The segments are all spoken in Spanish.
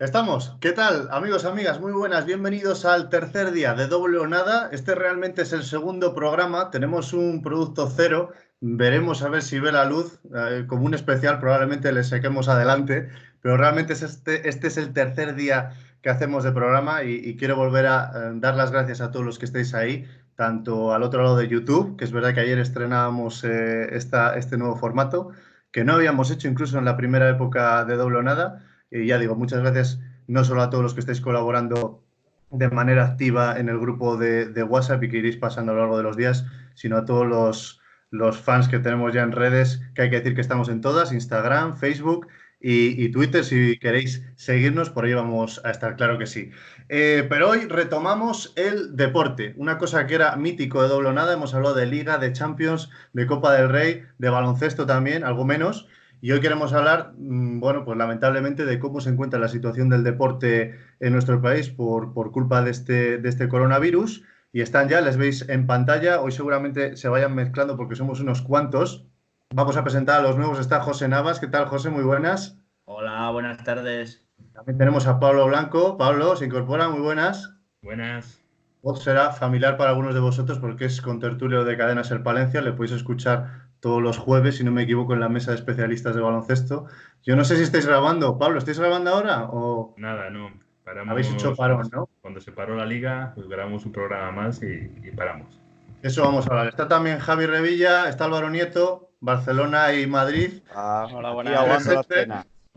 Estamos. ¿Qué tal, amigos, amigas? Muy buenas. Bienvenidos al tercer día de Doble o Nada. Este realmente es el segundo programa. Tenemos un producto cero. Veremos a ver si ve la luz. Eh, como un especial, probablemente le saquemos adelante. Pero realmente es este, este es el tercer día que hacemos de programa y, quiero volver a eh, dar las gracias a todos los que estéis ahí, tanto al otro lado de YouTube, que es verdad que ayer estrenábamos eh, esta, este nuevo formato, que no habíamos hecho incluso en la primera época de Doble o Nada y ya digo, muchas gracias no solo a todos los que estáis colaborando de manera activa en el grupo de, WhatsApp y que iréis pasando a lo largo de los días, sino a todos los, los, fans que tenemos ya en redes, que hay que decir que estamos en todas, Instagram, Facebook y, Twitter, si queréis seguirnos, por ahí vamos a estar, claro que sí. Eh, pero hoy retomamos el deporte, una cosa que era mítico de doble nada, hemos hablado de Liga, de Champions, de Copa del Rey, de baloncesto también, algo menos, y hoy queremos hablar, mm, bueno, pues lamentablemente de cómo se encuentra la situación del deporte en nuestro país por, por culpa de este, de este coronavirus. Y están ya, les veis en pantalla. Hoy seguramente se vayan mezclando porque somos unos cuantos. Vamos a presentar a los nuevos. Está José Navas. ¿Qué tal, José? Muy buenas. Hola, buenas tardes. También tenemos a Pablo Blanco. Pablo, se incorpora. Muy buenas. Buenas. Voz será familiar para algunos de vosotros porque es con tertulio de Cadena Ser Palencia. Le podéis escuchar todos los jueves, si no me equivoco, en la mesa de especialistas de baloncesto. Yo no sé si estáis grabando. Pablo, ¿estáis grabando ahora? O... Nada, no. Paramos, Habéis hecho parón, ¿no? Cuando se paró la liga, pues grabamos un programa más y, paramos. Eso vamos a hablar. Está también Javi Revilla, está Álvaro Nieto, Barcelona y Madrid. Ah, hola, buenas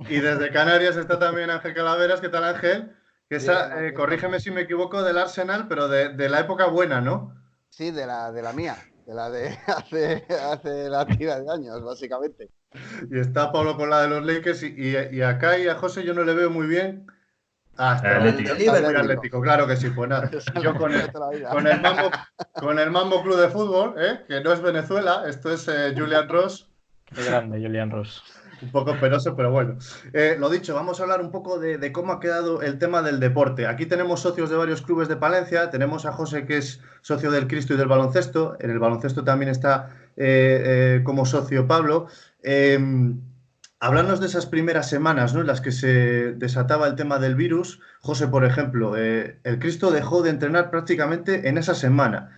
Y desde Canarias está también Ángel Calaveras. ¿Qué tal, Ángel? Que esa, eh, corrígeme si me equivoco, del Arsenal, pero de, de, la época buena, ¿no? Sí, de la, de la mía de la de hace, hace la tira de años, básicamente. Y está Pablo con la de los Lakers y, y, acá y a José yo no le veo muy bien. Hasta Atlético. Atlético. claro que sí, pues nada. Yo con el, con el, Mambo, con el Mambo Club de Fútbol, ¿eh? que no es Venezuela, esto es eh, Julian Ross. Qué grande, Julian Ross un poco penoso, pero bueno. Eh, lo dicho, vamos a hablar un poco de, cómo ha quedado el tema del deporte. Aquí tenemos socios de varios clubes de Palencia, tenemos a José que es socio del Cristo y del baloncesto, en el baloncesto también está eh, eh, como socio Pablo. Hablarnos de esas primeras semanas ¿no? en las que se desataba el tema del virus. José, por ejemplo, el Cristo dejó de entrenar prácticamente en esa semana.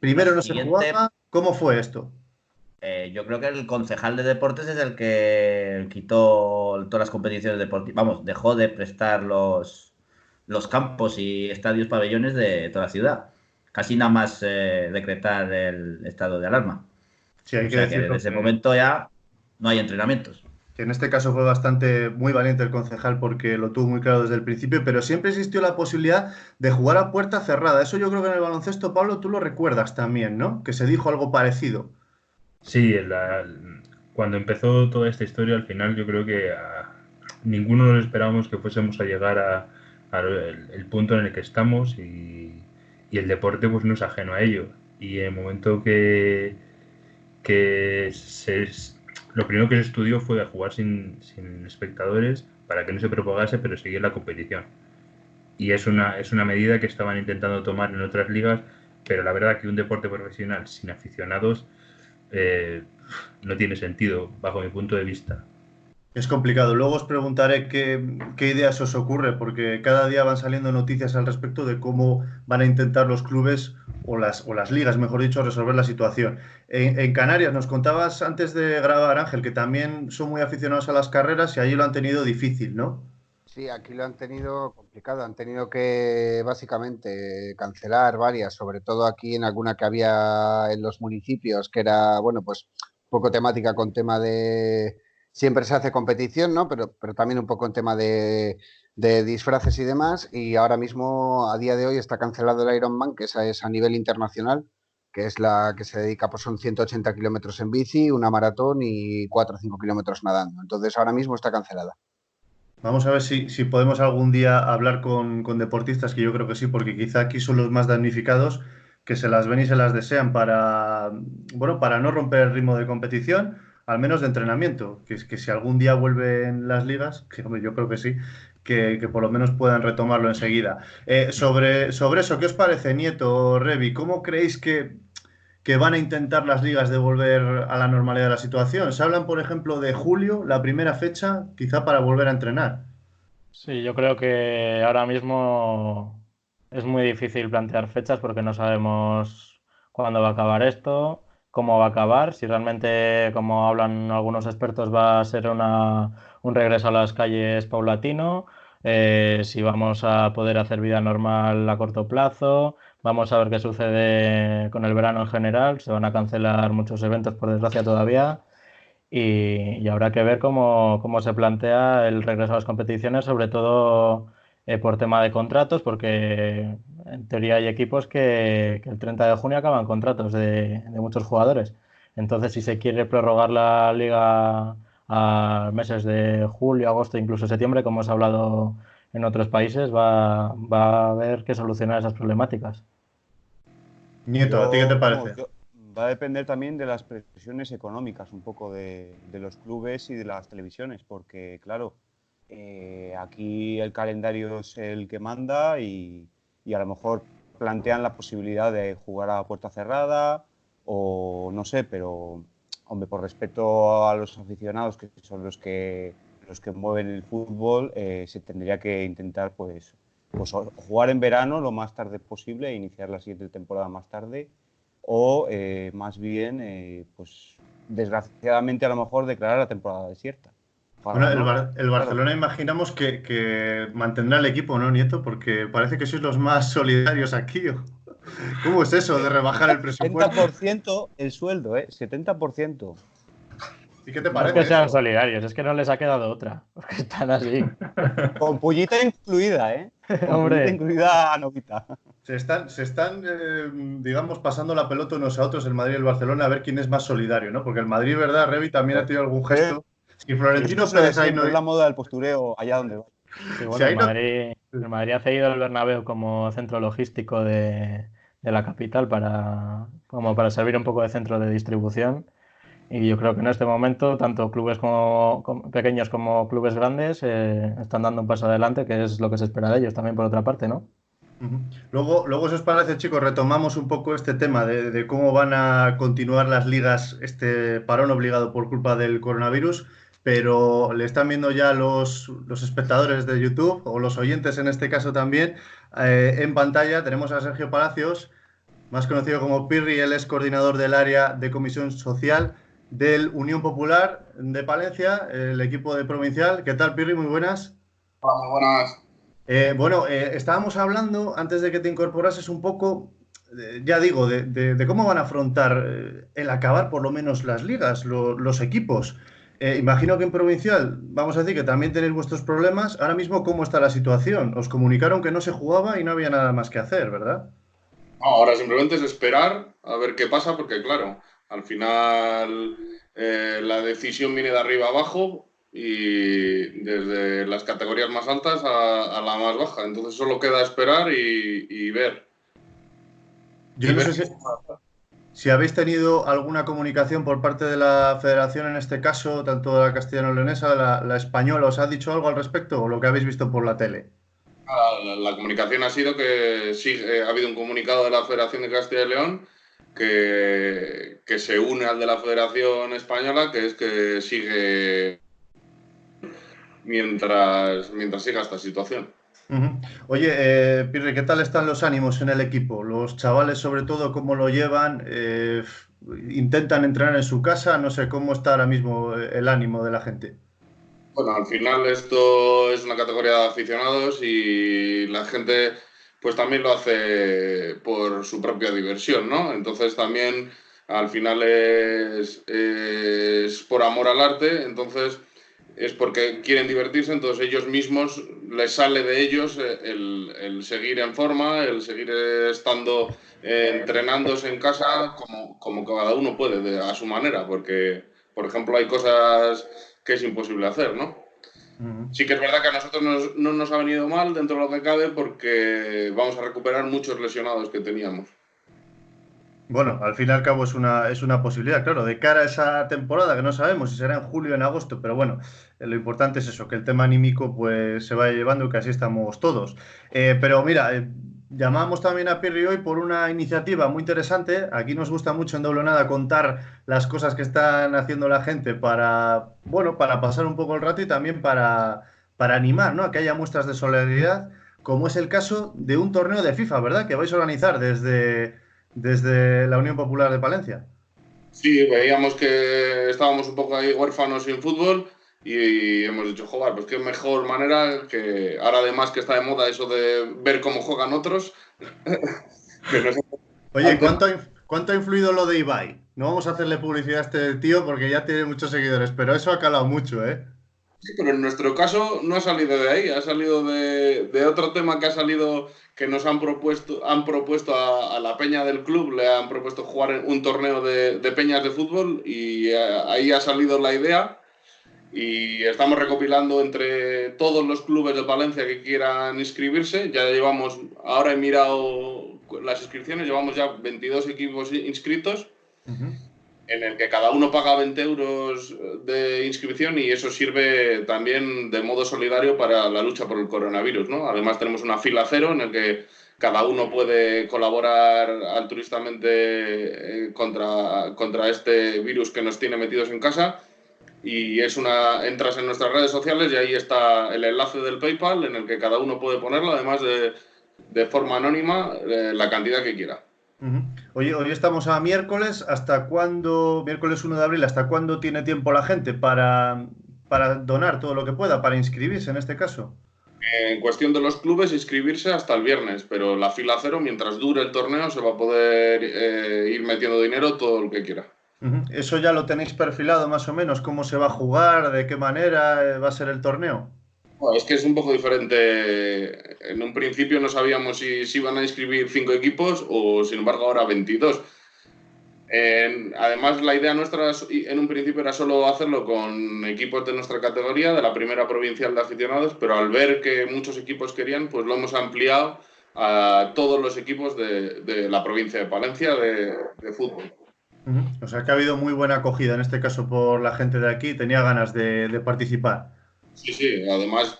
primero no se jugaba. ¿Cómo fue esto? Eh, yo creo que el concejal de deportes es el que quitó todas las competiciones deportivas, vamos, dejó de prestar los, los campos y estadios pabellones de toda la ciudad. Casi nada más eh, decretar el estado de alarma. Sí, hay que, decir desde ese momento ya no hay entrenamientos. Que en este caso fue bastante muy valiente el concejal porque lo tuvo muy claro desde el principio, pero siempre existió la posibilidad de jugar a puerta cerrada. Eso yo creo que en el baloncesto, Pablo, tú lo recuerdas también, ¿no? Que se dijo algo parecido. Sí, cuando empezó toda esta historia, al final yo creo que ninguno nos esperábamos que fuésemos a llegar a, el, punto en el que estamos y, el deporte pues no es ajeno a ello. Y en el momento que, que se, lo primero que se estudió fue jugar sin, espectadores para que no se propagase, pero seguir la competición. Y es una, es una medida que estaban intentando tomar en otras ligas, pero la verdad que un deporte profesional sin aficionados eh, no tiene sentido bajo mi punto de vista. Es complicado. Luego os preguntaré qué, ideas os ocurre, porque cada día van saliendo noticias al respecto de cómo van a intentar los clubes o las, o las ligas, mejor dicho, resolver la situación. En, en, Canarias nos contabas antes de grabar, Ángel, que también son muy aficionados a las carreras y allí lo han tenido difícil, ¿no? Sí, aquí lo han tenido complicado. Han tenido que básicamente cancelar varias, sobre todo aquí en alguna que había en los municipios, que era, bueno, pues poco temática con tema de... Siempre se hace competición, ¿no? Pero, pero también un poco en tema de, disfraces y demás. Y ahora mismo, a día de hoy, está cancelado el Ironman, que esa es a nivel internacional, que es la que se dedica, pues son 180 kilómetros en bici, una maratón y 4 o 5 kilómetros nadando. Entonces, ahora mismo está cancelada. Vamos a ver si, podemos algún día hablar con, deportistas, que yo creo que sí, porque quizá aquí son los más damnificados, que se las ven y se las desean para, bueno, para no romper el ritmo de competición, al menos de entrenamiento, que, que si algún día vuelven las ligas, que yo creo que sí, que, por lo menos puedan retomarlo enseguida. Eh, sobre, sobre eso, ¿qué os parece, Nieto, Revi? ¿Cómo creéis que, que van a intentar las ligas de volver a la normalidad de la situación. Se hablan, por ejemplo, de julio, la primera fecha, quizá para volver a entrenar. Sí, yo creo que ahora mismo es muy difícil plantear fechas porque no sabemos cuándo va a acabar esto, cómo va a acabar, si realmente, como hablan algunos expertos, va a ser una, un regreso a las calles paulatino, eh, si vamos a poder hacer vida normal a corto plazo, vamos a ver qué sucede con el verano en general, se van a cancelar muchos eventos por desgracia todavía y, habrá que ver cómo, se plantea el regreso a las competiciones, sobre todo eh, por tema de contratos, porque en teoría hay equipos que, el 30 de junio acaban contratos de, muchos jugadores. Entonces, si se quiere prorrogar la liga a meses de julio, agosto, incluso septiembre, como hemos hablado en otros países, va, va a haber que solucionar esas problemáticas. Nieto, ¿a ti qué te parece? va a depender también de las presiones económicas un poco de, los clubes y de las televisiones, porque claro, eh, aquí el calendario es el que manda y, a lo mejor plantean la posibilidad de jugar a puerta cerrada o no sé, pero hombre, por respeto a los aficionados que son los que los que mueven el fútbol, eh, se tendría que intentar pues, pues jugar en verano lo más tarde posible e iniciar la siguiente temporada más tarde o eh, más bien, eh, pues desgraciadamente a lo mejor declarar la temporada desierta. Bueno, el, Barcelona imaginamos que, mantendrá el equipo, ¿no, Nieto? Porque parece que sois los más solidarios aquí. ¿Cómo es eso de rebajar el presupuesto? 70% el sueldo, ¿eh? 70%. ¿Y qué te parece? No es que sean solidarios, es que no les ha quedado otra. Porque están así. Con pullita incluida, ¿eh? Hombre. incluida a novita. Se están, se están eh, digamos, pasando la pelota unos a otros el Madrid y el Barcelona a ver quién es más solidario, ¿no? Porque el Madrid, ¿verdad? Revi también ha tenido algún gesto. Y Florentino Pérez ahí no es la moda del postureo allá donde va. el, Madrid, ha cedido el Bernabéu como centro logístico de, de la capital para, como para servir un poco de centro de distribución y yo creo que en este momento, tanto clubes como, pequeños como clubes grandes eh, están dando un paso adelante, que es lo que se espera de ellos también por otra parte, ¿no? Luego, luego, si os parece, chicos, retomamos un poco este tema de, cómo van a continuar las ligas, este parón obligado por culpa del coronavirus, pero le están viendo ya los, los espectadores de YouTube, o los oyentes en este caso también, eh, en pantalla. Tenemos a Sergio Palacios, más conocido como Pirri, él es coordinador del área de comisión social del Unión Popular de Palencia, el equipo de provincial. ¿Qué tal, Pirri? Muy buenas. Hola, muy buenas. Eh, bueno, eh, estábamos hablando, antes de que te incorporases un poco, ya digo, de, cómo van a afrontar eh, el acabar por lo menos las ligas, los equipos. imagino que en provincial, vamos a decir que también tenéis vuestros problemas. Ahora mismo, ¿cómo está la situación? Os comunicaron que no se jugaba y no había nada más que hacer, ¿verdad? ahora simplemente es esperar a ver qué pasa, porque claro, al final, eh, la decisión viene de arriba abajo y desde las categorías más altas a, la más baja. Entonces solo queda esperar y, ver. Yo no sé si, habéis tenido alguna comunicación por parte de la federación en este caso, tanto la castellano-leonesa, la, la, española, ¿os ha dicho algo al respecto o lo que habéis visto por la tele? La, comunicación ha sido que sí, eh, ha habido un comunicado de la Federación de Castilla y León que, que, se une al de la Federación Española, que es que sigue mientras, mientras siga esta situación. Oye, eh, Pirre, ¿qué tal están los ánimos en el equipo? Los chavales, sobre todo, ¿cómo lo llevan? Eh, ¿Intentan entrenar en su casa? No sé, ¿cómo está ahora mismo el ánimo de la gente? Bueno, al final esto es una categoría de aficionados y la gente pues también lo hace por su propia diversión, ¿no? Entonces también al final es, por amor al arte, entonces es porque quieren divertirse, entonces ellos mismos les sale de ellos el, seguir en forma, el seguir estando eh, entrenándose en casa como, como cada uno puede, a su manera, porque, por ejemplo, hay cosas que es imposible hacer, ¿no? Sí que es verdad que a nosotros no nos ha venido mal dentro de lo que cabe porque vamos a recuperar muchos lesionados que teníamos. Bueno, al fin y al cabo es una, es una posibilidad, claro, de cara a esa temporada que no sabemos si será en julio o en agosto, pero bueno, eh, lo importante es eso, que el tema anímico pues se vaya llevando y que así estamos todos. Eh, pero mira, eh, Llamamos también a Pirri hoy por una iniciativa muy interesante. Aquí nos gusta mucho en Doble Nada contar las cosas que están haciendo la gente para, bueno, para pasar un poco el rato y también para, para animar ¿no? a que haya muestras de solidaridad, como es el caso de un torneo de FIFA, ¿verdad? Que vais a organizar desde, desde la Unión Popular de Palencia. Sí, veíamos que estábamos un poco ahí huérfanos sin fútbol y hemos dicho, joder, pues qué mejor manera que ahora además que está de moda eso de ver cómo juegan otros. Oye, ¿cuánto, ¿cuánto ha influido lo de Ibai? No vamos a hacerle publicidad a este tío porque ya tiene muchos seguidores, pero eso ha calado mucho, ¿eh? Sí, pero en nuestro caso no ha salido de ahí, ha salido de, otro tema que ha salido que nos han propuesto, han propuesto a, la peña del club, le han propuesto jugar un torneo de, de peñas de fútbol y eh, ahí ha salido la idea y estamos recopilando entre todos los clubes de Valencia que quieran inscribirse. Ya llevamos, ahora he mirado las inscripciones, llevamos ya 22 equipos inscritos en el que cada uno paga 20 euros de inscripción y eso sirve también de modo solidario para la lucha por el coronavirus. ¿no? Además tenemos una fila cero en el que cada uno puede colaborar altruistamente eh, contra, contra este virus que nos tiene metidos en casa y es una entras en nuestras redes sociales y ahí está el enlace del PayPal en el que cada uno puede ponerlo además de, de forma anónima eh, la cantidad que quiera. Oye, hoy estamos a miércoles. ¿Hasta cuándo, miércoles 1 de abril, hasta cuándo tiene tiempo la gente para, para donar todo lo que pueda, para inscribirse en este caso? En cuestión de los clubes, inscribirse hasta el viernes, pero la fila cero, mientras dure el torneo, se va a poder eh, ir metiendo dinero todo lo que quiera. ¿Eso ya lo tenéis perfilado más o menos? ¿Cómo se va a jugar? ¿De qué manera eh, va a ser el torneo? es que es un poco diferente. En un principio no sabíamos si, si iban a inscribir cinco equipos o, sin embargo, ahora 22. además, la idea nuestra en un principio era solo hacerlo con equipos de nuestra categoría, de la primera provincial de aficionados, pero al ver que muchos equipos querían, pues lo hemos ampliado a todos los equipos de, la provincia de Palencia de, fútbol. O sea que ha habido muy buena acogida en este caso por la gente de aquí, tenía ganas de participar. Sí, sí, además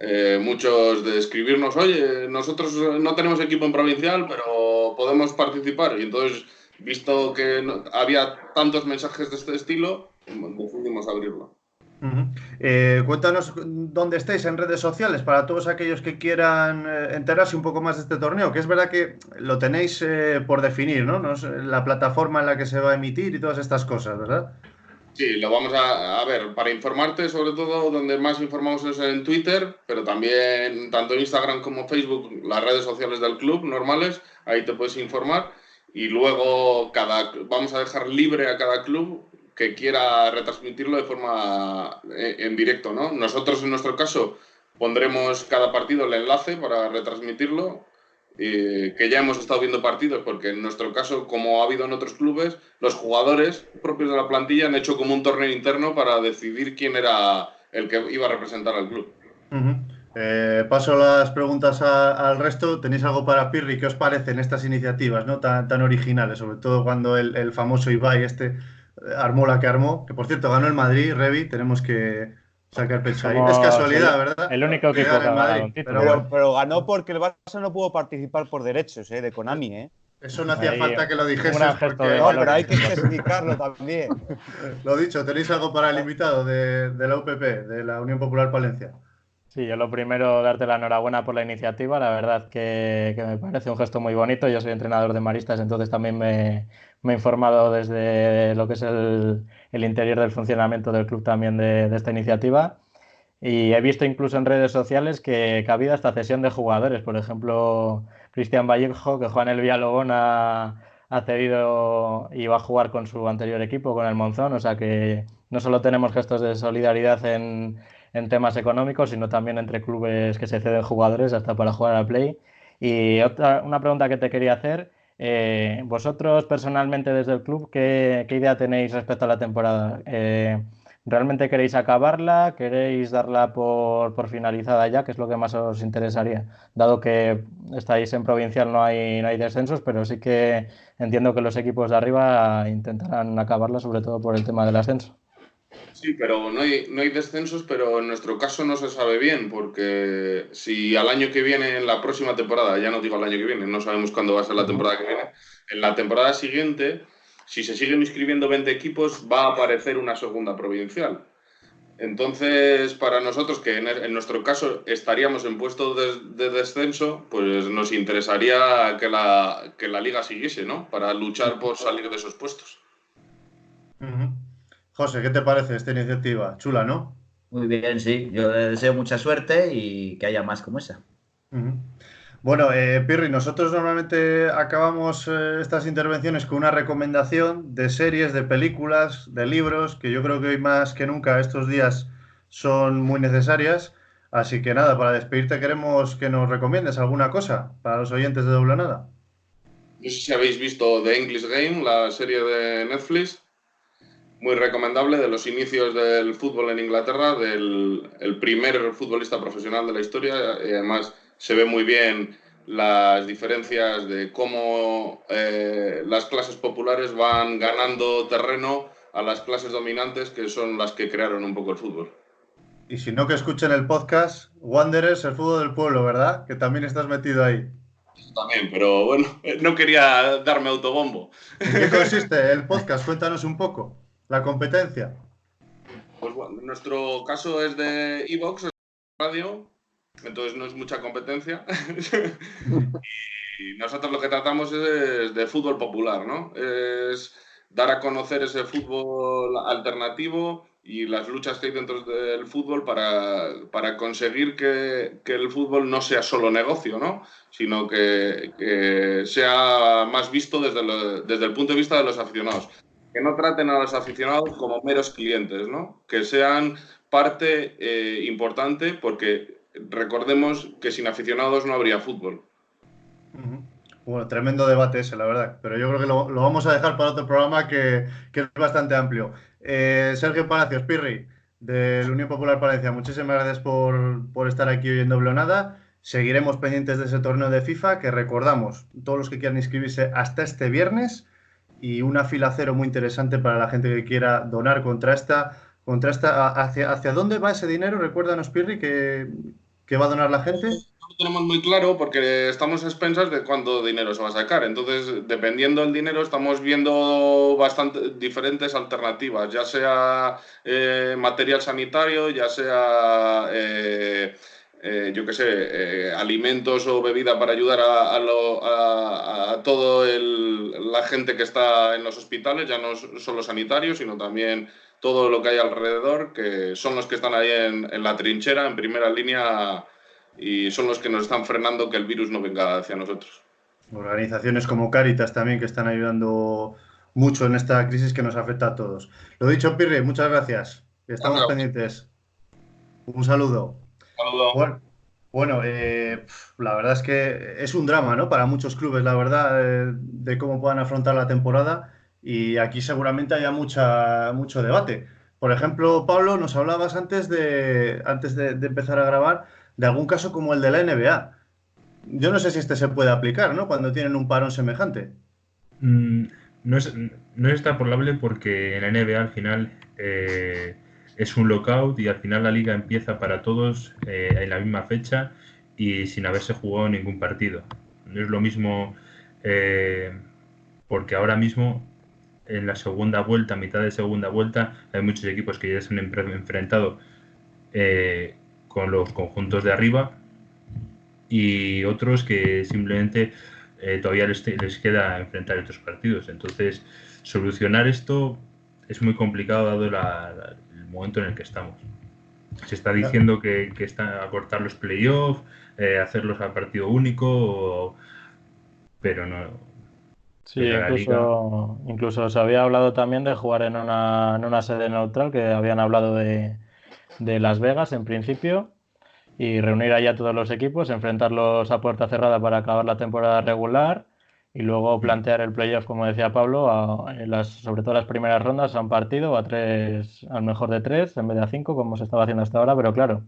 eh, muchos de escribirnos, oye, nosotros no tenemos equipo en provincial, pero podemos participar. Y entonces, visto que había tantos mensajes de este estilo, decidimos abrirlo. Eh, cuéntanos dónde estáis en redes sociales para todos aquellos que quieran eh, enterarse un poco más de este torneo, que es verdad que lo tenéis por definir, ¿no? La plataforma en la que se va a emitir y todas estas cosas, ¿verdad? Sí, lo vamos a, ver. Para informarte, sobre todo, donde más informamos es en Twitter, pero también tanto Instagram como Facebook, las redes sociales del club normales, ahí te puedes informar. Y luego cada, vamos a dejar libre a cada club que quiera retransmitirlo de forma eh, en directo, ¿no? Nosotros, en nuestro caso, pondremos cada partido el enlace para retransmitirlo que ya hemos estado viendo partidos, porque en nuestro caso, como ha habido en otros clubes, los jugadores propios de la plantilla han hecho como un torneo interno para decidir quién era el que iba a representar al club. Eh, paso las preguntas al resto. ¿Tenéis algo para Pirri? ¿Qué os parecen estas iniciativas ¿no? tan, tan originales? Sobre todo cuando el, el famoso Ibai este armó la que armó, que por cierto ganó el Madrid, Revi, tenemos que, Sacar pecho ahí. Es casualidad, ¿verdad? El único que Madrid, pero, pero, ganó porque el Barça no pudo participar por derechos ¿eh? de Konami. ¿eh? Eso no hacía falta que lo dijese. Porque... No, pero hay que especificarlo también. lo dicho, ¿tenéis algo para el invitado de, de la UPP, de la Unión Popular Palencia? Sí, yo lo primero, darte la enhorabuena por la iniciativa. La verdad que, que, me parece un gesto muy bonito. Yo soy entrenador de maristas, entonces también me, me he informado desde lo que es el, el interior del funcionamiento del club también de, esta iniciativa. Y he visto incluso en redes sociales que, ha habido hasta cesión de jugadores. Por ejemplo, Cristian Vallejo, que juega en el Villalobón, ha, ha cedido y va a jugar con su anterior equipo, con el Monzón. O sea que no solo tenemos gestos de solidaridad en, en temas económicos, sino también entre clubes que se ceden jugadores hasta para jugar al play. Y otra, una pregunta que te quería hacer eh, vosotros personalmente desde el club, ¿qué, idea tenéis respecto a la temporada? Eh, ¿Realmente queréis acabarla? ¿Queréis darla por, finalizada ya? que es lo que más os interesaría? Dado que estáis en provincial no hay, no hay descensos, pero sí que entiendo que los equipos de arriba intentarán acabarla, sobre todo por el tema del ascenso. Sí, pero no hay, no hay descensos, pero en nuestro caso no se sabe bien, porque si al año que viene, en la próxima temporada, ya no digo al año que viene, no sabemos cuándo va a ser la temporada que viene, en la temporada siguiente, si se siguen inscribiendo 20 equipos, va a aparecer una segunda provincial. Entonces, para nosotros, que en, nuestro caso estaríamos en puesto de, descenso, pues nos interesaría que la, que la liga siguiese, ¿no? Para luchar por salir de esos puestos. José, ¿qué te parece esta iniciativa? Chula, ¿no? Muy bien, sí. Yo le deseo mucha suerte y que haya más como esa. Bueno, eh, Pirri, nosotros normalmente acabamos eh, estas intervenciones con una recomendación de series, de películas, de libros, que yo creo que hoy más que nunca estos días son muy necesarias. Así que nada, para despedirte queremos que nos recomiendes alguna cosa para los oyentes de Doble Nada. No sé si habéis visto The English Game, la serie de Netflix. Muy recomendable, de los inicios del fútbol en Inglaterra, del el primer futbolista profesional de la historia. Y además se ve muy bien las diferencias de cómo eh, las clases populares van ganando terreno a las clases dominantes que son las que crearon un poco el fútbol. Y si no, que escuchen el podcast Wanderers, el fútbol del pueblo, ¿verdad? Que también estás metido ahí. También, pero bueno, no quería darme autobombo. ¿En qué consiste el podcast? Cuéntanos un poco. La competencia. Pues bueno, nuestro caso es de Evox, radio, entonces no es mucha competencia. y nosotros lo que tratamos es de fútbol popular, ¿no? Es dar a conocer ese fútbol alternativo y las luchas que hay dentro del fútbol para, conseguir que, el fútbol no sea solo negocio, ¿no? sino que, sea más visto desde, desde, el punto de vista de los aficionados. Que no traten a los aficionados como meros clientes, ¿no? que sean parte eh, importante porque recordemos que sin aficionados no habría fútbol. Bueno, tremendo debate ese, la verdad. Pero yo creo que lo, vamos a dejar para otro programa que, es bastante amplio. Eh, Sergio Palacios, Pirri, de la Unión Popular Palencia, muchísimas gracias por, estar aquí hoy en Doble Nada. Seguiremos pendientes de ese torneo de FIFA que recordamos, todos los que quieran inscribirse hasta este viernes y una fila cero muy interesante para la gente que quiera donar contra esta. Contra hacia, ¿Hacia dónde va ese dinero? Recuérdanos, Pirri, que, ¿Qué va a donar la gente? No tenemos muy claro porque estamos a expensas de cuánto dinero se va a sacar. Entonces, dependiendo del dinero, estamos viendo bastante diferentes alternativas, ya sea eh, material sanitario, ya sea, eh, eh, yo qué sé, alimentos o bebida para ayudar a, a, a, toda la gente que está en los hospitales, ya no solo sanitarios, sino también todo lo que hay alrededor, que son los que están ahí en, la trinchera, en primera línea, y son los que nos están frenando que el virus no venga hacia nosotros. Organizaciones como Caritas también que están ayudando mucho en esta crisis que nos afecta a todos. Lo dicho, Pirri, muchas gracias. Estamos pendientes. Un saludo. Saludo. Bueno, eh, la verdad es que es un drama, ¿no? Para muchos clubes, la verdad, eh, de cómo puedan afrontar la temporada y aquí seguramente haya mucha, mucho debate. Por ejemplo, Pablo, nos hablabas antes de, antes de, empezar a grabar de algún caso como el de la NBA. Yo no sé si este se puede aplicar, ¿no? Cuando tienen un parón semejante. Mm, no, es, no es extrapolable porque en la NBA al final eh, es un lockout y al final la liga empieza para todos eh, en la misma fecha y sin haberse jugado ningún partido. No es lo mismo eh, porque ahora mismo en la segunda vuelta, mitad de segunda vuelta, hay muchos equipos que ya se han enfrentado eh, con los conjuntos de arriba y otros que simplemente todavía les, queda enfrentar estos partidos. Entonces, solucionar esto es muy complicado dado el momento en el que estamos. Se está diciendo que, que está a cortar los playoffs, eh, hacerlos a partido único, pero no, Sí, incluso, incluso se había hablado también de jugar en una, en una sede neutral, que habían hablado de, de, Las Vegas en principio, y reunir allá todos los equipos, enfrentarlos a puerta cerrada para acabar la temporada regular y luego plantear el playoff, como decía Pablo, a, las, sobre todo las primeras rondas a un partido a tres, al mejor de tres en vez de a cinco, como se estaba haciendo hasta ahora, pero claro,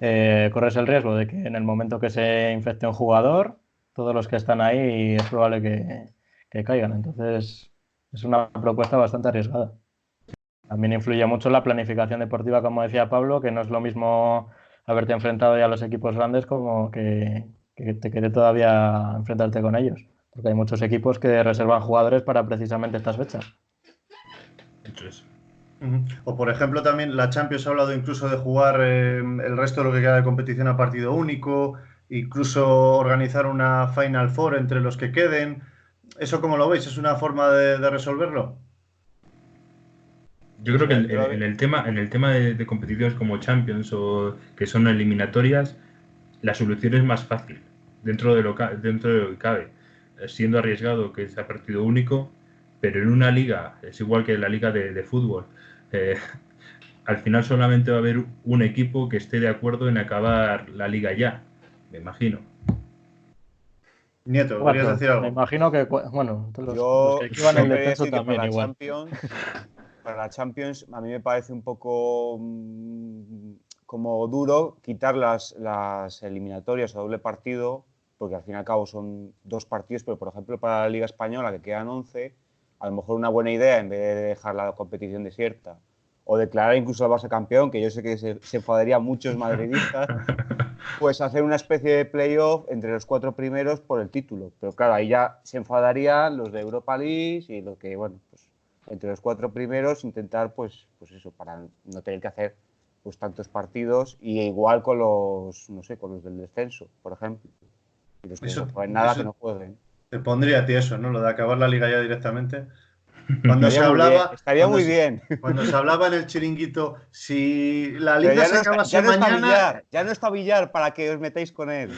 eh, corres el riesgo de que en el momento que se infecte un jugador, todos los que están ahí es probable que, que caigan. Entonces, es una propuesta bastante arriesgada. También influye mucho la planificación deportiva, como decía Pablo, que no es lo mismo haberte enfrentado ya a los equipos grandes como que, te quede todavía enfrentarte con ellos. Porque hay muchos equipos que reservan jugadores para precisamente estas fechas. O por ejemplo también la Champions ha hablado incluso de jugar eh, el resto de lo que queda de competición a partido único, incluso organizar una Final Four entre los que queden. ¿Eso cómo lo veis? ¿Es una forma de, resolverlo? Yo creo que en, el tema, en el tema de, competiciones como Champions o que son eliminatorias, la solución es más fácil dentro de lo, dentro de lo que cabe, siendo arriesgado que sea partido único, pero en una liga es igual que la liga de, fútbol. Eh, al final solamente va a haber un equipo que esté de acuerdo en acabar la liga ya, me imagino. Nieto, ¿querías decir algo? Me imagino que, bueno, los, que iban en descenso también para igual. Champions, para la Champions a mí me parece un poco mm, como duro quitar las, las eliminatorias a doble partido, porque al fin y al cabo son dos partidos, pero por ejemplo para la Liga Española que quedan 11, a lo mejor una buena idea en vez de dejar la competición desierta o declarar incluso al Barça campeón, que yo sé que se, se enfadarían muchos madridistas, pues hacer una especie de playoff entre los cuatro primeros por el título. Pero claro, ahí ya se enfadarían los de Europa League y los que, bueno, pues entre los cuatro primeros intentar, pues, pues eso, para no tener que hacer pues tantos partidos y igual con los, no sé, con los del descenso, por ejemplo. Y los que no jueguen nada que no jueguen. Te pondría a ti eso, ¿no? Lo de acabar la liga ya directamente. Cuando se hablaba. estaría muy bien. Cuando se hablaba en el chiringuito, si la liga se acabase mañana. ya no está Villar para que os metéis con él.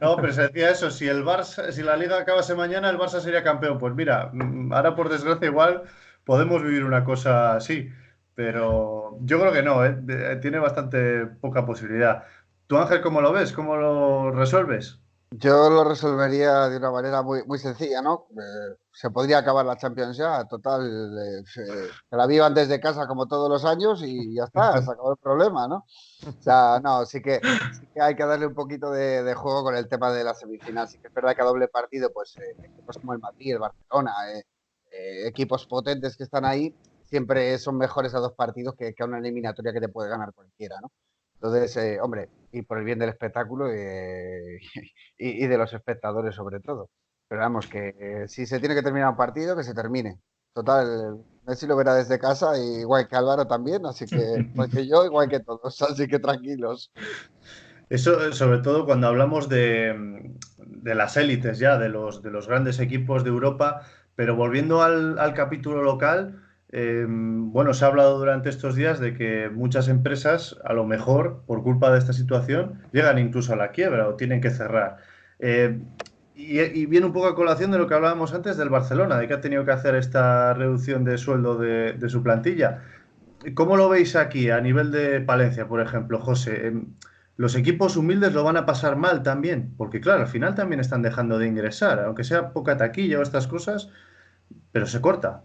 No, pero se decía eso: si, el Barça, si la liga acabase mañana, el Barça sería campeón. Pues mira, mm, ahora por desgracia, igual podemos vivir una cosa así. Pero yo creo que no, ¿eh? tiene bastante poca posibilidad. ¿Tú, Ángel, cómo lo ves? ¿Cómo lo resuelves? Yo lo resolvería de una manera muy, muy sencilla, ¿no? Eh, se podría acabar la Champions ya, total, eh, se, la vivan desde casa como todos los años y ya está, se acabó el problema, ¿no? O sea, no, sí que, hay que darle un poquito de, juego con el tema de la semifinal. Sí que es verdad que a doble partido, pues eh, equipos como el Madrid, el Barcelona, equipos potentes que están ahí, siempre son mejores a dos partidos que, que a una eliminatoria que te puede ganar cualquiera, ¿no? Entonces, eh, hombre, y por el bien del espectáculo eh, y, de los espectadores sobre todo. Pero vamos, que eh, si se tiene que terminar un partido, que se termine. Total, Messi lo verá desde casa, igual que Álvaro también, así que, igual que yo, igual que todos, así que tranquilos. Eso, sobre todo cuando hablamos de, las élites ya, de los, de los grandes equipos de Europa, pero volviendo al capítulo local, Em, bueno, se ha hablado durante estos días de que muchas empresas, a lo mejor, por culpa de esta situación, llegan incluso a la quiebra o tienen que cerrar. Eh, y, viene un poco a colación de lo que hablábamos antes del Barcelona, de que ha tenido que hacer esta reducción de sueldo de, su plantilla. ¿Cómo lo veis aquí a nivel de Palencia, por ejemplo, José? Em, los equipos humildes lo van a pasar mal también, porque claro, al final también están dejando de ingresar, aunque sea poca taquilla o estas cosas, pero se corta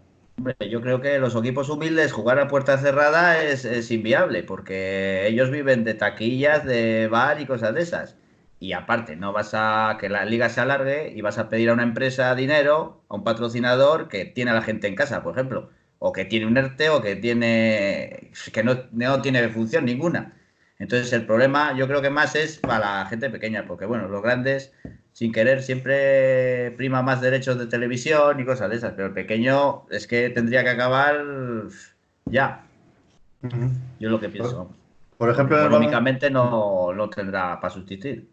yo creo que los equipos humildes jugar a puerta cerrada es, inviable, porque ellos viven de taquillas, de bar y cosas de esas. Y aparte, no vas a que la liga se alargue y vas a pedir a una empresa dinero, a un patrocinador que tiene a la gente en casa, por ejemplo, o que tiene un ERTE o que tiene que no, no tiene función ninguna. Entonces el problema yo creo que más es para la gente pequeña, porque bueno, los grandes sin querer siempre prima más derechos de televisión y cosas de esas, pero el pequeño es que tendría que acabar ya. Yo lo que pienso. Por ejemplo, económicamente no, lo tendrá para sustituir.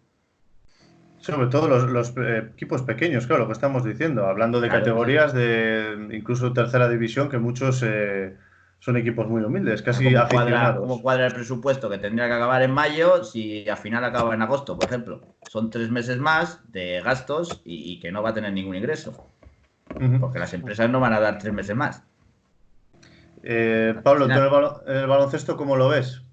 Sobre todo los, eh, equipos pequeños, claro, lo que estamos diciendo, hablando de categorías de incluso tercera división que muchos eh, son equipos muy humildes, casi ¿Cómo aficionados. Cuadra, cuadra el presupuesto que tendría que acabar en mayo si al final acaba en agosto, por ejemplo? Son tres meses más de gastos y, que no va a tener ningún ingreso. Porque las empresas no van a dar tres meses más. Eh, Pablo, ¿tú el, el, baloncesto cómo lo ves?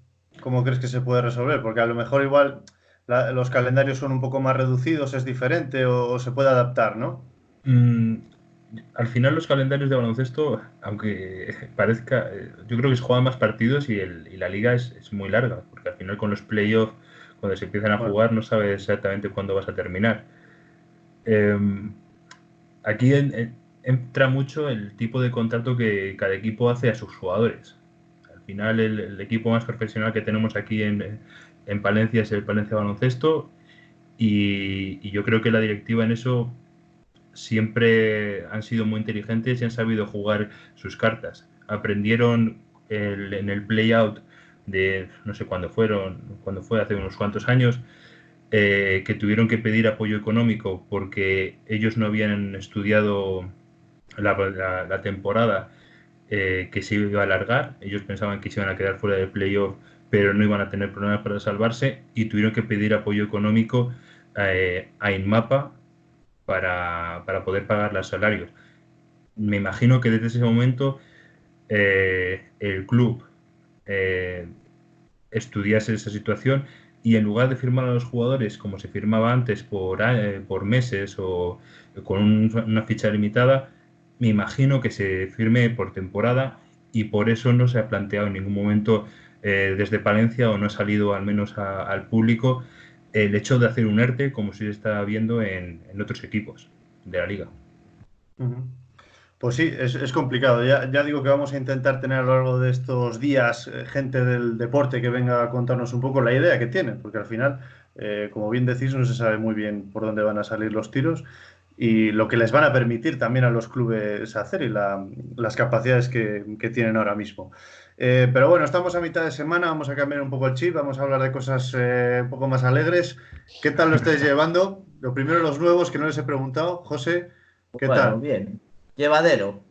¿Cómo crees que se puede resolver? Porque a lo mejor igual los calendarios son un poco más reducidos, es diferente o, se puede adaptar, ¿no? Mm, al final los calendarios de baloncesto, aunque parezca, eh, yo creo que se juegan más partidos y, la liga es, muy larga, porque al final con los playoffs, cuando se empiezan a jugar, no sabes exactamente cuándo vas a terminar. Em, aquí entra mucho el tipo de contrato que cada equipo hace a sus jugadores. Al final el, equipo más profesional que tenemos aquí en, Palencia es el Palencia Baloncesto y yo creo que la directiva en eso siempre han sido muy inteligentes y han sabido jugar sus cartas. Aprendieron el- en el playout de no sé cuándo fueron, cuándo fue, hace unos cuantos años, eh, que tuvieron que pedir apoyo económico porque ellos no habían estudiado la, la- la temporada eh, que se iba a alargar. Ellos pensaban que se iban a quedar fuera del playoff, pero no iban a tener problemas para salvarse y tuvieron que pedir apoyo económico eh, a Inmapa para, para poder pagar los salarios. Me imagino que desde ese momento eh, el club eh, estudiase esa situación y en lugar de firmar a los jugadores como se firmaba antes por, eh, por meses o con un- una ficha limitada, me imagino que se firme por temporada y por eso no se ha planteado en ningún momento desde Palencia o no ha salido al menos a- al público el hecho de hacer un ERTE como se está viendo en, otros equipos de la liga. Pues sí, es, complicado. Ya, digo que vamos a intentar tener a lo largo de estos días eh, gente del deporte que venga a contarnos un poco la idea que tienen, porque al final, eh, como bien decís, no se sabe muy bien por dónde van a salir los tiros y lo que les van a permitir también a los clubes hacer y la- las capacidades que tienen ahora mismo. Eh, pero bueno, estamos a mitad de semana, vamos a cambiar un poco el chip, vamos a hablar de cosas eh, un poco más alegres. ¿Qué tal lo estáis llevando? Lo primero, los nuevos que no les he preguntado. José, ¿qué Bueno, tal? bien. Llevadero.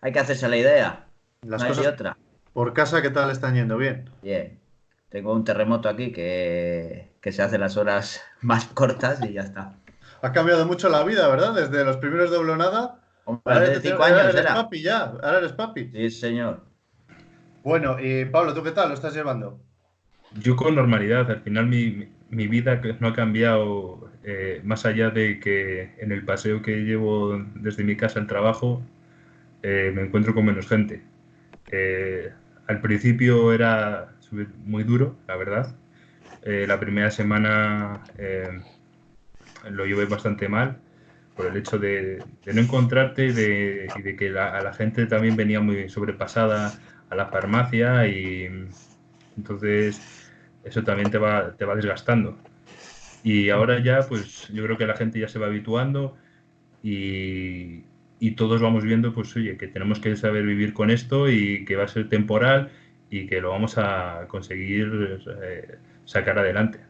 Hay que hacerse la idea. Las no hay cosas de otra. por casa, ¿qué tal están yendo? Bien. Bien. Tengo un terremoto aquí que, que se hace las horas más cortas y ya está. Ha cambiado mucho la vida, ¿verdad? Desde los primeros de Oblonada. Hombre, Ahora hace cinco ahora años eres era. papi ya. Ahora eres papi. Sí, señor. Bueno, y Pablo, ¿tú qué tal lo estás llevando? Yo con normalidad, al final mi, mi- vida no ha cambiado eh, más allá de que en el paseo que llevo desde mi casa al trabajo eh, me encuentro con menos gente. Eh, al principio era muy duro, la verdad. Eh, la primera semana eh, lo llevé bastante mal por el hecho de, no encontrarte y de, y de que a la gente también venía muy sobrepasada a la farmacia y entonces eso también te va, te va desgastando. Y ahora ya, pues yo creo que la gente ya se va habituando y, y todos vamos viendo, pues oye, que tenemos que saber vivir con esto y que va a ser temporal y que lo vamos a conseguir eh, sacar adelante.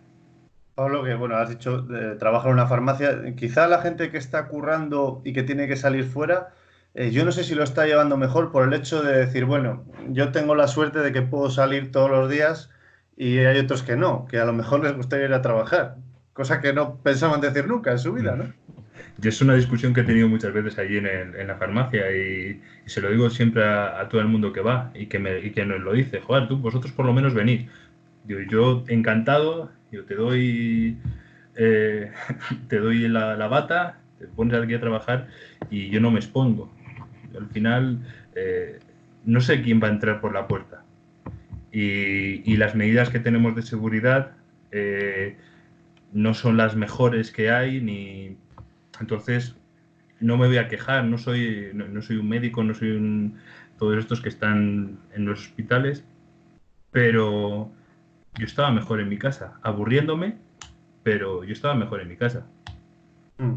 Pablo, que bueno, has dicho, eh, trabaja en una farmacia. Quizá la gente que está currando y que tiene que salir fuera, eh, yo no sé si lo está llevando mejor por el hecho de decir, bueno, yo tengo la suerte de que puedo salir todos los días y hay otros que no, que a lo mejor les gustaría ir a trabajar, cosa que no pensaban decir nunca en su vida, ¿no? Y es una discusión que he tenido muchas veces allí en, el- en la farmacia y, se lo digo siempre a, todo el mundo que va y que, me, y que nos lo dice, joder, tú, vosotros por lo menos. Yo, yo encantado, yo te doy, eh, te doy la, la bata, te pones aquí a trabajar y yo no me expongo. Al final, eh, no sé quién va a entrar por la puerta. Y, las medidas que tenemos de seguridad eh, no son las mejores que hay, ni entonces no me voy a quejar, no soy, no soy un médico, no soy un, todos estos que están en los hospitales, pero yo estaba mejor en mi casa, aburriéndome, pero yo estaba mejor en mi casa. Mm,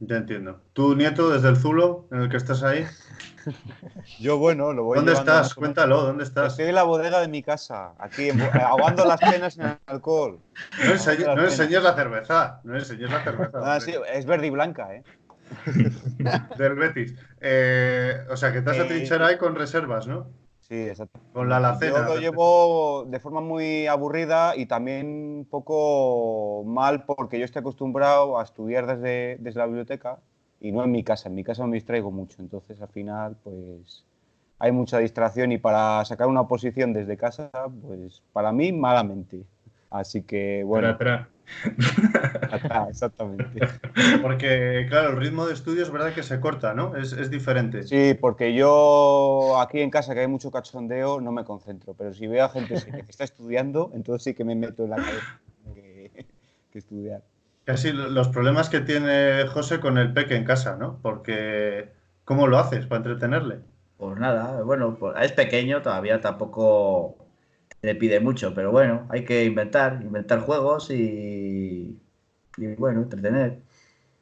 ya entiendo. ¿Tu nieto desde el Zulo, en el que estás ahí? Yo, bueno, lo voy ¿Dónde llevando estás? Cuéntalo, ¿dónde estás? Estoy en la bodega de mi casa, aquí, en- ahogando las penas en el alcohol. No enseñes, no enseñes la cerveza, no enseñes la cerveza. Ah, sí, es verde y blanca, ¿eh? Del Betis. Eh, o sea, que te has Eh, atrincherado ahí con reservas, ¿no? Sí, exacto. Con la alacena. Yo lo llevo de forma muy aburrida y también un poco mal porque yo estoy acostumbrado a estudiar desde, desde la biblioteca y no en mi casa. En mi casa me distraigo mucho, entonces al final pues hay mucha distracción y para sacar una posición desde casa, pues para mí malamente. Así que bueno, Atrás, atrás, exactamente. Porque, claro, el ritmo de estudio es verdad que se corta, ¿no? Es, es diferente. Sí, porque yo aquí en casa que hay mucho cachondeo no me concentro, pero si veo a gente que está estudiando, entonces sí que me meto en la cabeza que, que estudiar. Casi los problemas que tiene José con el peque en casa, ¿no? Porque, ¿cómo lo haces para entretenerle? Pues nada, bueno, pues es pequeño, todavía tampoco le pide mucho, pero bueno, hay que inventar, inventar juegos y, y bueno, entretener.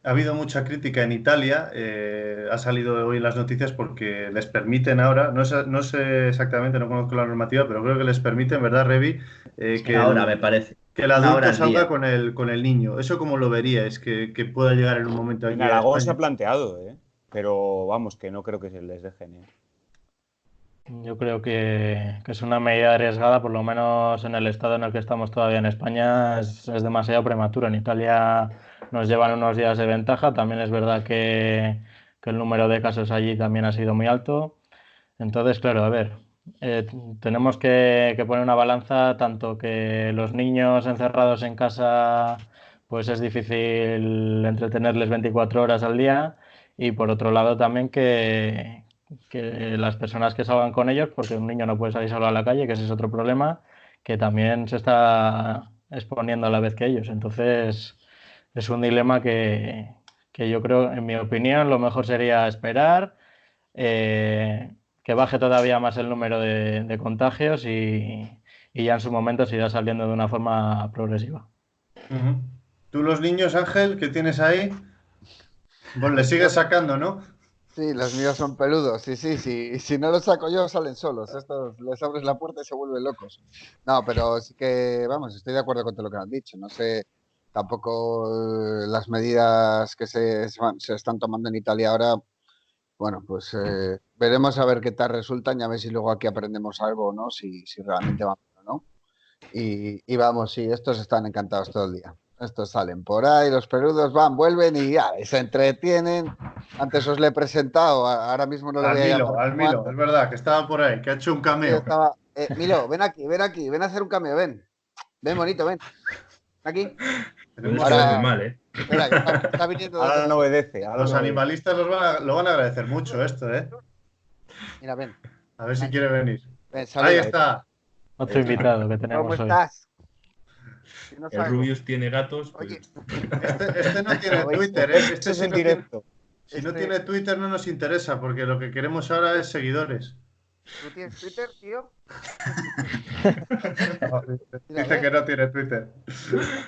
ha habido mucha crítica en Italia, eh, ha salido hoy en las noticias porque les permiten ahora, no sé, no sé exactamente, no conozco la normativa, pero creo que les permiten, ¿verdad, Revi? Eh, que ahora me parece. Que el adulto salga con el, con el niño. ¿Eso cómo lo veríais? Que, que pueda llegar en un momento. En Aragón se ha planteado, ¿eh? pero vamos, que no creo que se les dejen. ¿eh? Yo creo que, es una medida arriesgada, por lo menos en el estado en el que estamos todavía en España, es, demasiado prematuro. En Italia nos llevan unos días de ventaja, también es verdad que, el número de casos allí también ha sido muy alto. Entonces, claro, a ver, eh, tenemos que, que, poner una balanza, tanto que los niños encerrados en casa, pues es difícil entretenerles 24 horas al día, y por otro lado también que, que las personas que salgan con ellos, porque un niño no puede salir solo a la calle, que ese es otro problema, que también se está exponiendo a la vez que ellos. Entonces, es un dilema que, yo creo, en mi opinión, lo mejor sería esperar, eh, que baje todavía más el número de, contagios y, ya en su momento se irá saliendo de una forma progresiva. Tú los niños, Ángel, que tienes ahí, pues le sigues sacando, ¿no? Sí, los míos son peludos, sí, sí, sí. Si no los saco yo, salen solos. Estos les abres la puerta y se vuelven locos. No, pero sí que, vamos, estoy de acuerdo con todo lo que han dicho. No sé tampoco eh, las medidas que se, se, están tomando en Italia ahora. Bueno, pues eh, veremos a ver qué tal resultan y a ver si luego aquí aprendemos algo o no, si, si realmente vamos o no. Y, y vamos, sí, estos están encantados todo el día. Estos salen por ahí, los peludos van, vuelven y ya, se entretienen. Antes os le he presentado, ahora mismo no le voy a Milo, Al Milo, es verdad, que estaba por ahí, que ha hecho un cameo. Eh, Milo, ven aquí, ven aquí, ven a hacer un cameo, ven. Ven, bonito, ven. Aquí. Ahora, mal, ¿eh? Espera, está, viniendo ahora no obedece. los animalistas lo van a agradecer mucho esto, ¿eh? Mira, ven. A ver si quiere venir. ahí está. Otro invitado que tenemos ¿Cómo estás? El Rubius tiene gatos. Pues este, este, no tiene Twitter, ¿eh? Este, es en directo. si no este tiene Twitter no nos interesa, porque lo que queremos ahora es seguidores. ¿Tú tienes Twitter, tío? Dice que no tiene Twitter.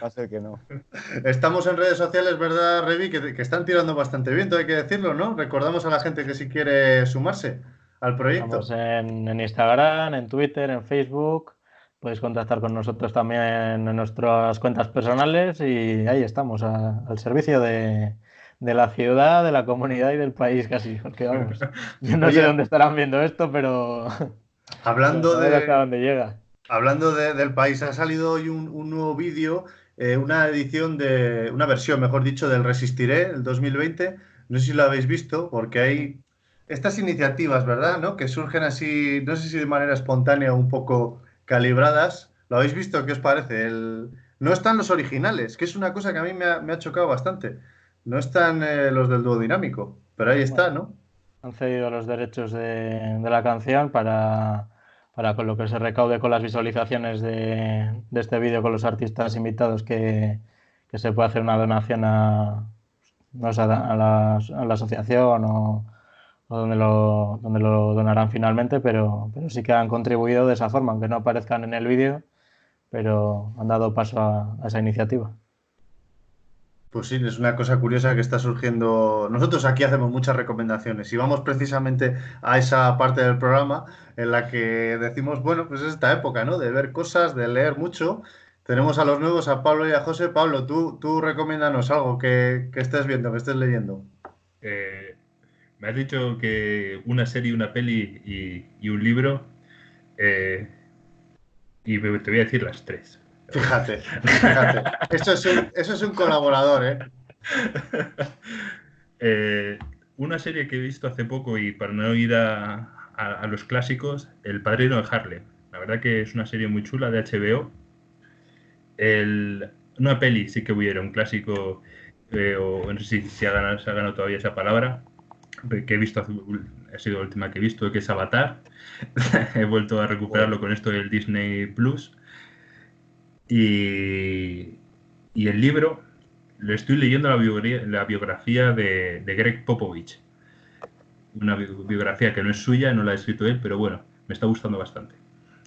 Va a ser que no. Estamos en redes sociales, ¿verdad, Revi? Que, que están tirando bastante bien, hay que decirlo, ¿no? Recordamos a la gente que si quiere sumarse al proyecto. Estamos en, en Instagram, en Twitter, en Facebook Podéis contactar con nosotros también en nuestras cuentas personales y ahí estamos, al servicio de, la ciudad, de la comunidad y del país casi. Porque vamos, yo no sé dónde estarán viendo esto, pero hablando de hasta dónde llega. Hablando del país, ha salido hoy un, nuevo vídeo, eh, una edición de, una versión, mejor dicho, del Resistiré, el 2020. No sé si lo habéis visto, porque hay estas iniciativas, ¿verdad? ¿No? Que surgen así, no sé si de manera espontánea o un poco calibradas. ¿Lo habéis visto? ¿Qué os parece? El... No están los originales, que es una cosa que a mí me ha, chocado bastante. No están eh, los del dúo dinámico, pero ahí está, ¿no? Han cedido los derechos de, la canción para, para, con lo que se recaude con las visualizaciones de, este vídeo con los artistas invitados que, se puede hacer una donación a, a, la, a la asociación o, o donde lo, donde lo donarán finalmente, pero, pero sí que han contribuido de esa forma, aunque no aparezcan en el vídeo, pero han dado paso a, esa iniciativa. Pues sí, es una cosa curiosa que está surgiendo. Nosotros aquí hacemos muchas recomendaciones y vamos precisamente a esa parte del programa en la que decimos, bueno, pues es esta época, ¿no? De ver cosas, de leer mucho. Tenemos a los nuevos, a Pablo y a José. Pablo, tú, tú recomiéndanos algo que, que estés viendo, que estés leyendo. Eh, me has dicho que una serie, una peli y, un libro. Eh, y te voy a decir las tres. Fíjate, fíjate. Eso es un, eso es un colaborador, ¿eh? ¿eh? Una serie que he visto hace poco y para no ir a, los clásicos, El Padrino de Harlem. La verdad que es una serie muy chula de HBO. una peli sí que hubiera, un clásico, eh, o no sé si se ha ganado todavía esa palabra, que he visto, ha sido la última que he visto, que es Avatar. he vuelto a recuperarlo con esto del Disney Plus. Y, y el libro, lo estoy leyendo la biografía, la biografía de, Greg Popovich. Una biografía que no es suya, no la ha escrito él, pero bueno, me está gustando bastante.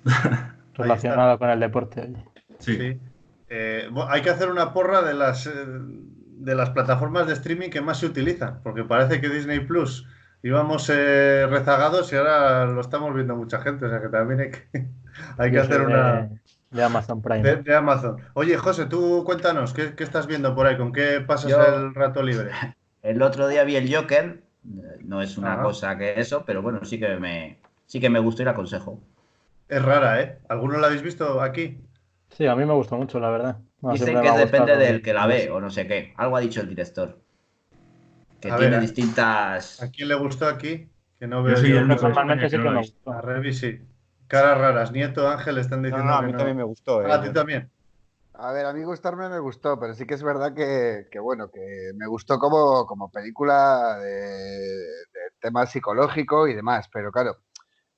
Relacionado con el deporte. Sí. Eh, hay que hacer una porra de las... Eh, de las plataformas de streaming que más se utilizan, porque parece que Disney Plus íbamos eh, rezagados y ahora lo estamos viendo mucha gente, o sea que también hay que, hay que Yo hacer una... de, Amazon Prime. De, de Amazon. Oye, José, tú cuéntanos, ¿qué, qué estás viendo por ahí? ¿Con qué pasas Yo- el rato libre? El otro día vi el Joker, eh, no es una Ajá. cosa que eso, pero bueno, sí que me, sí que me gustó y la aconsejo. Es rara, ¿eh? ¿Alguno la habéis visto aquí? Sí, a mí me gustó mucho, la verdad. Dicen que depende del que la ve o no sé qué. Algo ha dicho el director. Que A tiene ver, distintas. ¿A quién le gustó aquí? Que no Yo veo soy yo. el único de Normalmente sí que me gustó. A Revi sí. Caras raras. Nieto, Ángel están diciendo no, a que mí no. también me gustó. Ah, a eh. ti también. A ver, a mí gustarme me gustó, pero sí que es verdad que, que, bueno, que me gustó como, como película de, de tema psicológico y demás, pero claro,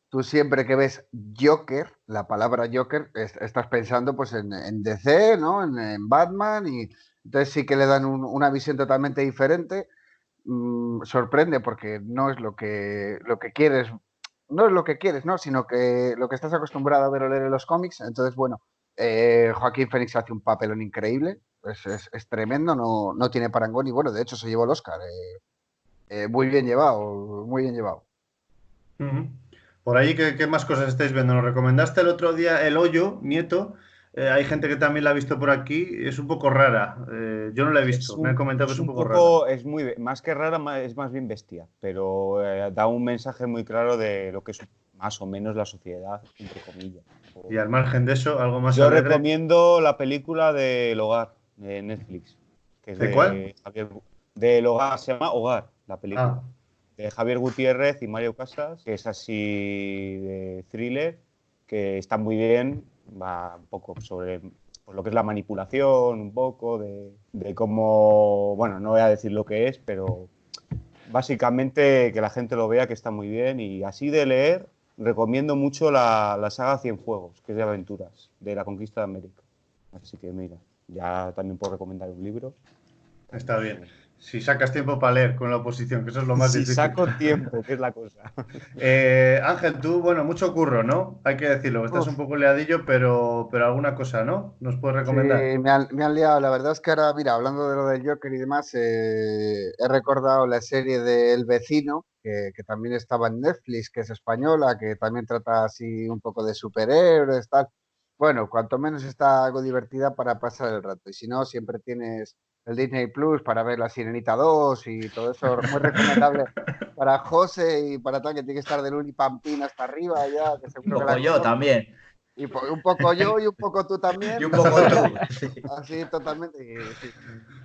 tú siempre que ves Joker, la palabra Joker, es- estás pensando pues en, DC, ¿no? En, Batman y entonces sí que le dan un- una visión totalmente diferente. Mm, sorprende porque no es lo que, lo que quieres, no es lo que quieres, ¿no? Sino que lo que estás acostumbrado a ver o leer en los cómics, entonces bueno. Eh, Joaquín Phoenix hace un papelón increíble, es, es- tremendo, no, no tiene parangón y bueno, de hecho se llevó el Oscar. eh, eh, muy bien llevado, muy bien llevado. Por ahí, ¿qué, qué más cosas estáis viendo? Nos recomendaste el otro día El Hoyo, Nieto. Eh, hay gente que también la ha visto por aquí. Es un poco rara. Eh, yo no la he visto. Me han comentado que es es un poco, rara. es muy, más que rara, es más bien bestia, pero eh, da un mensaje muy claro de lo que es más o menos la sociedad, entre comillas. O- Y al margen de eso, algo más Yo alegre. recomiendo la película de El Hogar, de Netflix. Que es ¿De cuál? De El Hogar, se llama Hogar, la película. Ah, Javier Gutiérrez y Mario Casas, que es así de thriller, que está muy bien, va un poco sobre pues, lo que es la manipulación, un poco de, de cómo, bueno, no voy a decir lo que es, pero básicamente que la gente lo vea que está muy bien y así de leer recomiendo mucho la, la saga Cienfuegos, que es de aventuras, de la conquista de América. Así que mira, ya también puedo recomendar un libro. está bien. Si sacas tiempo para leer con la oposición, que eso es lo más si difícil. saco tiempo, que es la cosa. Eh, Ángel, tú, bueno, mucho curro, ¿no? Hay que decirlo, estás Uf. un poco liadillo, pero, pero alguna cosa, ¿no? ¿Nos puedes recomendar? Sí, me han, me han liado. La verdad es que ahora, mira, hablando de lo del Joker y demás, eh, he recordado la serie de El Vecino, que, que también estaba en Netflix, que es española, que también trata así un poco de superhéroes, tal. Bueno, cuanto menos está algo divertida para pasar el rato. Y si no, siempre tienes el Disney Plus para ver La Sirenita 2 y todo eso, muy recomendable para José y para tal, que tiene que estar de Luli Pampín hasta arriba ya. Que Un seguro poco la yo conoce. también. Y un poco yo y un poco tú también. Y un poco tú. Sí. Así totalmente. y sí.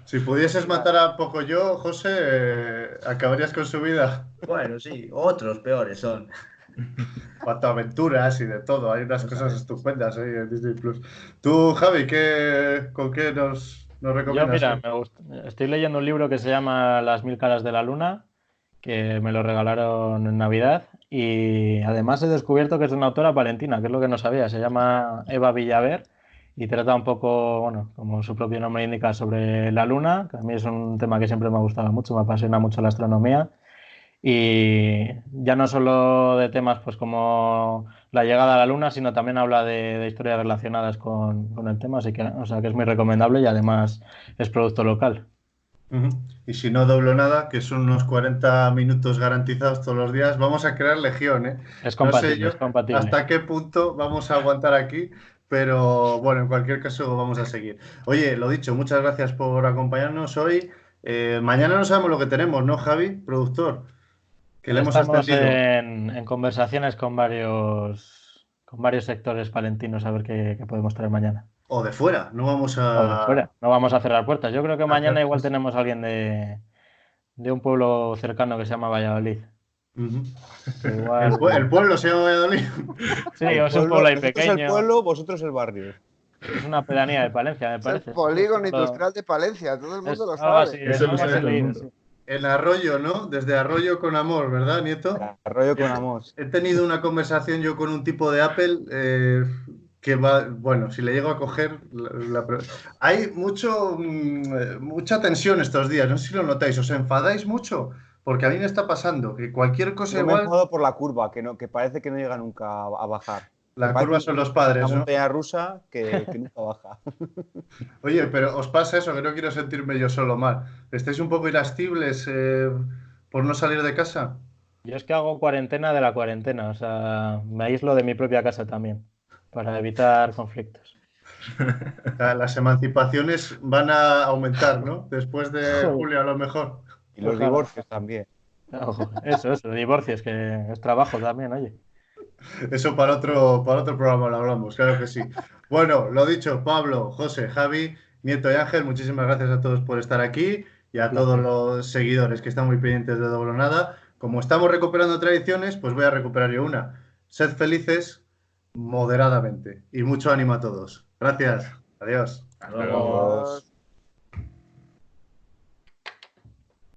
Si pudieses matar a poco yo, José, eh, acabarías con su vida. Bueno, sí, otros peores son. Cuanto a aventuras y de todo, hay unas cosas estupendas ahí en Disney Plus. Tú, Javi, ¿qué, ¿con qué nos, nos Yo, recomiendas? mira, me gust- estoy leyendo un libro que se llama Las mil caras de la luna, que me lo regalaron en Navidad. Y además he descubierto que es de una autora palentina, que es lo que no sabía. Se llama Eva Villaver y trata un poco, bueno, como su propio nombre indica, sobre la luna, que a mí es un tema que siempre me ha gustado mucho, me apasiona mucho la astronomía. Y ya no solo de temas pues como la llegada a la luna, sino también habla de, de historias relacionadas con, con el tema, así que, o sea, que es muy recomendable y además es producto local. Y si no doblo nada, que son unos 40 minutos garantizados todos los días, vamos a crear legión, ¿eh? Es No sé compatible, yo es compatible. hasta qué punto vamos a aguantar aquí, pero bueno, en cualquier caso vamos a seguir. Oye, lo dicho, muchas gracias por acompañarnos hoy. Eh, mañana no sabemos lo que tenemos, ¿no, Javi, productor? Que le hemos Estamos extendido. en, en conversaciones con varios, con varios sectores palentinos a ver qué, qué podemos traer mañana. O de fuera, no vamos O a... de fuera. No vamos a cerrar puertas. Yo creo que A mañana cerrar igual tenemos a alguien de, de un pueblo cercano que se llama Valladolid. Igual- El, pue- el pueblo se llama Valladolid. sí, El es un pueblo ahí pequeño. el pueblo, vosotros el barrio. Es una pedanía de Palencia, me Es parece. el polígono industrial de Palencia, todo el mundo es lo sabe. sabe así todo el leí, mundo. En Arroyo, ¿no? Desde Arroyo con amor, ¿verdad, Nieto? Arroyo con Amos. He tenido una conversación yo con un tipo de Apple eh, que va, bueno, si le llego a coger, la- la- hay mucho, mm, eh, mucha tensión estos días, no sé si lo notáis, ¿os enfadáis mucho? Porque a mí me está pasando que cualquier cosa Yo me he igual, enfadado por la curva, que, no, que parece que no llega nunca a, a bajar. La curva son los padres, Una ¿no? montaña rusa que, que nunca baja. Oye, pero os pasa eso, que no quiero sentirme yo solo mal. ¿Estáis un poco irascibles eh, por no salir de casa? Yo es que hago cuarentena de la cuarentena, o sea, me aíslo de mi propia casa también, para evitar conflictos. Ah, Las emancipaciones van a aumentar, ¿no? Después de julio, a lo mejor. Y los Ojalá. divorcios también. Ojo, eso, eso, divorcios, que es trabajo también, oye. Eso para otro, para otro programa lo hablamos, claro que sí. Bueno, lo dicho, Pablo, José, Javi, Nieto y Ángel, muchísimas gracias a todos por estar aquí y a todos los seguidores que están muy pendientes de Doble o Nada. Como estamos recuperando tradiciones, pues voy a recuperar yo una. Sed felices moderadamente y mucho ánimo a todos. Gracias. Adiós. Hasta luego. Adiós.